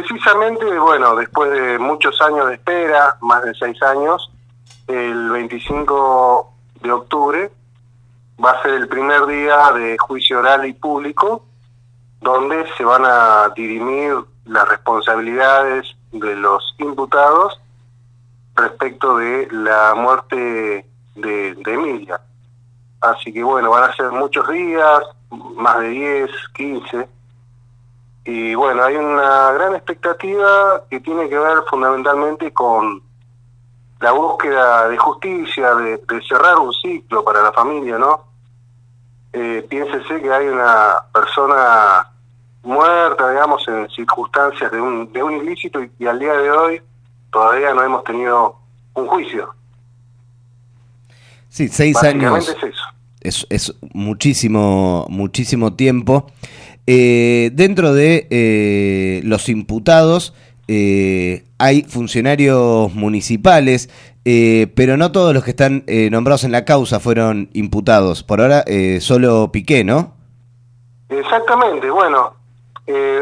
precisamente, bueno, después de muchos años de espera, más de seis años, el 25 de octubre va a ser el primer día de juicio oral y público, donde se van a dirimir las responsabilidades de los imputados respecto de la muerte de, Emilia. Así que bueno, van a ser muchos días, más de 10, 15. Y bueno, hay una gran expectativa que tiene que ver fundamentalmente con la búsqueda de justicia, de, cerrar un ciclo para la familia, ¿no? Eh, piénsese que hay una persona muerta, digamos, en circunstancias de un, de un ilícito y, al día de hoy todavía no hemos tenido un juicio. Sí, seis años. Es, eso. es, es muchísimo, muchísimo tiempo. Eh, dentro de eh, los imputados eh, hay funcionarios municipales, pero no todos los que están nombrados en la causa fueron imputados. Por ahora solo Piqué, ¿no? Exactamente, bueno,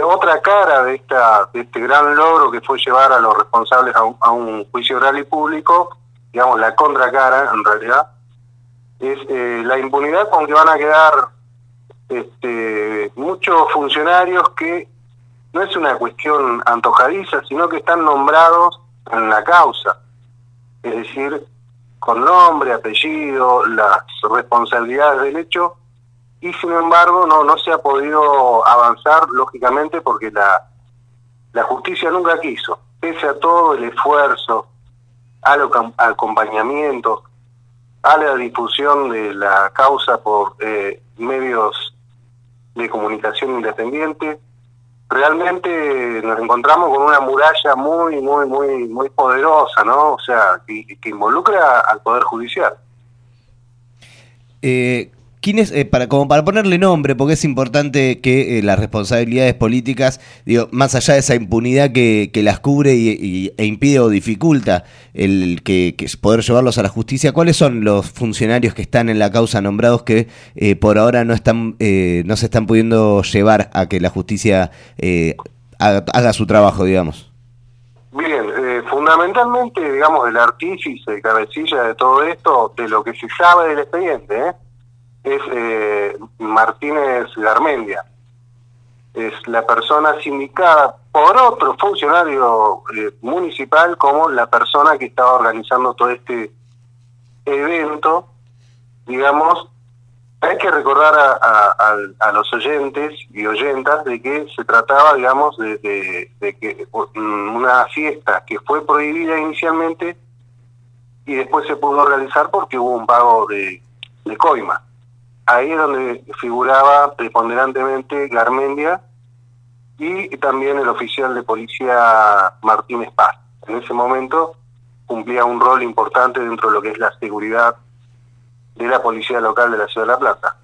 otra cara de, esta, de este gran logro que fue llevar a los responsables a un, a un juicio oral y público, digamos la contracara en realidad, es la impunidad con que van a quedar este, muchos funcionarios que no es una cuestión antojadiza, sino que están nombrados en la causa, es decir, con nombre, apellido, las responsabilidades del hecho, y sin embargo no, no se ha podido avanzar, lógicamente, porque la, la justicia nunca quiso, pese a todo el esfuerzo, al acompañamiento, a la difusión de la causa por eh, medios de comunicación independiente. Realmente nos encontramos con una muralla muy, muy, muy, muy poderosa, ¿no? O sea, que, involucra al Poder Judicial. Eh, eh, para, como para ponerle nombre, porque es importante que eh, las responsabilidades políticas, digo, más allá de esa impunidad que, las cubre y, e impide o dificulta el que, poder llevarlos a la justicia, ¿cuáles son los funcionarios que están en la causa nombrados que eh, por ahora no están no se están pudiendo llevar a que la justicia haga, su trabajo, digamos? Bien, fundamentalmente, digamos, el artífice, cabecilla de todo esto, de lo que se sabe del expediente, ¿eh? Es eh, Martínez Garmendia. Es la persona sindicada por otro funcionario eh, municipal como la persona que estaba organizando todo este evento. Digamos, hay que recordar a, los oyentes y oyentas de que se trataba, digamos, de, que una fiesta que fue prohibida inicialmente y después se pudo realizar porque hubo un pago de coima ahí es donde figuraba preponderantemente Garmendia y también el oficial de policía Martínez Paz. En ese momento cumplía un rol importante dentro de lo que es la seguridad de la policía local de la ciudad de La Plata.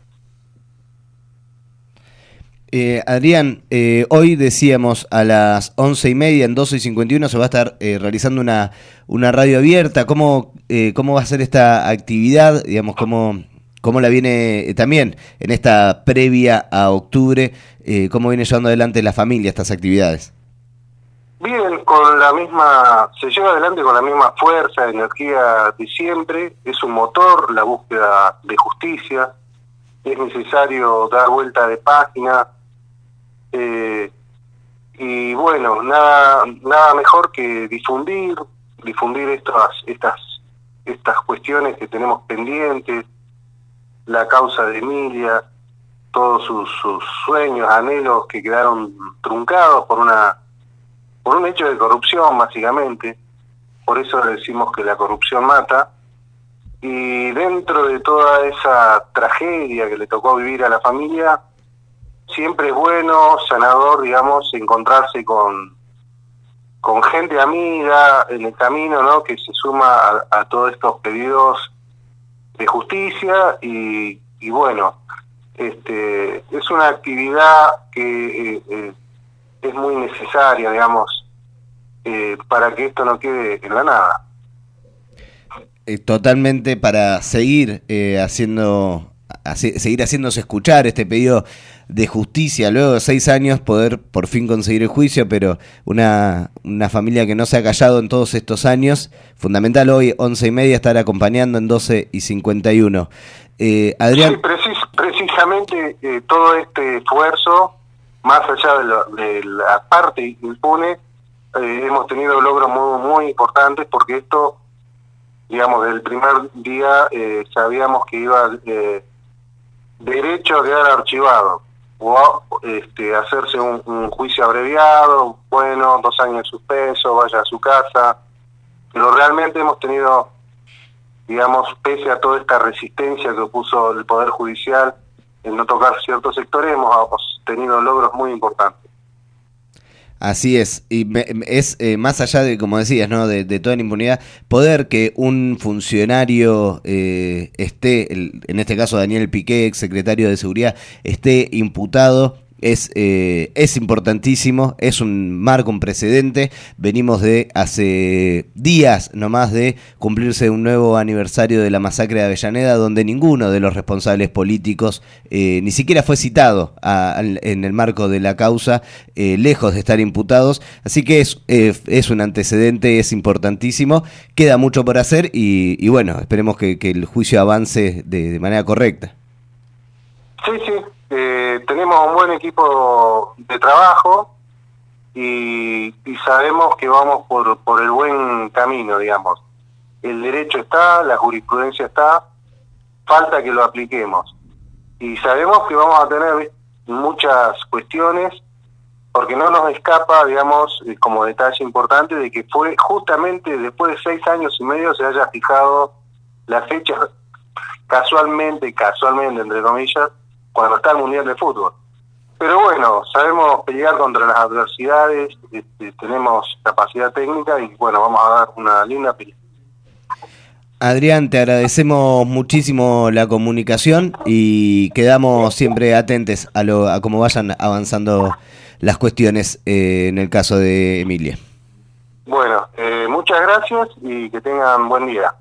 Eh, Adrián, eh, hoy decíamos a las once y media, en 12 y 51, se va a estar eh, realizando una, una radio abierta. ¿Cómo, ¿Cómo va a ser esta actividad? Digamos, ¿cómo, cómo la viene eh, también en esta previa a octubre, eh, cómo viene llevando adelante la familia estas actividades. Bien, con la misma, se lleva adelante con la misma fuerza, energía de siempre, es un motor la búsqueda de justicia, es necesario dar vuelta de página, eh, y bueno, nada, nada mejor que difundir, difundir estas, estas, estas cuestiones que tenemos pendientes, la causa de Emilia, todos sus, sueños, anhelos que quedaron truncados por una por un hecho de corrupción básicamente. Por eso decimos que la corrupción mata. Y dentro de toda esa tragedia que le tocó vivir a la familia, siempre es bueno, sanador, digamos, encontrarse con, con gente amiga en el camino, ¿no? Que se suma a, a todos estos pedidos de justicia y, bueno, este, es una actividad que eh, eh, es muy necesaria, digamos, eh, para que esto no quede en la nada. Totalmente para seguir haciendo seguir haciéndose escuchar este pedido de justicia, luego de seis años poder por fin conseguir el juicio, pero una, una familia que no se ha callado en todos estos años, fundamental hoy, once y media, estar acompañando en 12 y 51. Eh, Adrián... Sí, precisamente eh, todo este esfuerzo, más allá de, la parte impune, eh, hemos tenido logros muy, muy importantes porque esto digamos, del primer día eh, sabíamos que iba eh, derecho a quedar archivado o este, hacerse un, juicio abreviado, bueno, dos años de suspenso, vaya a su casa, pero realmente hemos tenido, digamos, pese a toda esta resistencia que opuso el Poder Judicial en no tocar ciertos sectores, hemos tenido logros muy importantes. Así es, y es eh, más allá de, como decías, ¿no? de, toda la impunidad, poder que un funcionario eh, esté, en este caso Daniel Piqué, ex secretario de Seguridad, esté imputado es, eh, es importantísimo, es un marco, un precedente. Venimos de hace días nomás de cumplirse un nuevo aniversario de la masacre de Avellaneda, donde ninguno de los responsables políticos eh, ni siquiera fue citado en el marco de la causa, eh, lejos de estar imputados. Así que es, es un antecedente, es importantísimo. Queda mucho por hacer y, bueno, esperemos que, el juicio avance de manera correcta. Sí, sí, eh, tenemos un buen equipo de trabajo y, sabemos que vamos por, por el buen camino, digamos. El derecho está, la jurisprudencia está, falta que lo apliquemos. Y sabemos que vamos a tener muchas cuestiones, porque no nos escapa, digamos, eh, como detalle importante, de que fue justamente después de seis años y medio se haya fijado la fecha casualmente, casualmente, entre comillas, cuando está el Mundial de Fútbol. Pero bueno, sabemos pelear contra las adversidades, este, tenemos capacidad técnica y bueno, vamos a dar una linda pelea. Adrián, te agradecemos muchísimo la comunicación y quedamos siempre atentos a, lo, a cómo vayan avanzando las cuestiones eh, en el caso de Emilia. Bueno, eh, muchas gracias y que tengan buen día.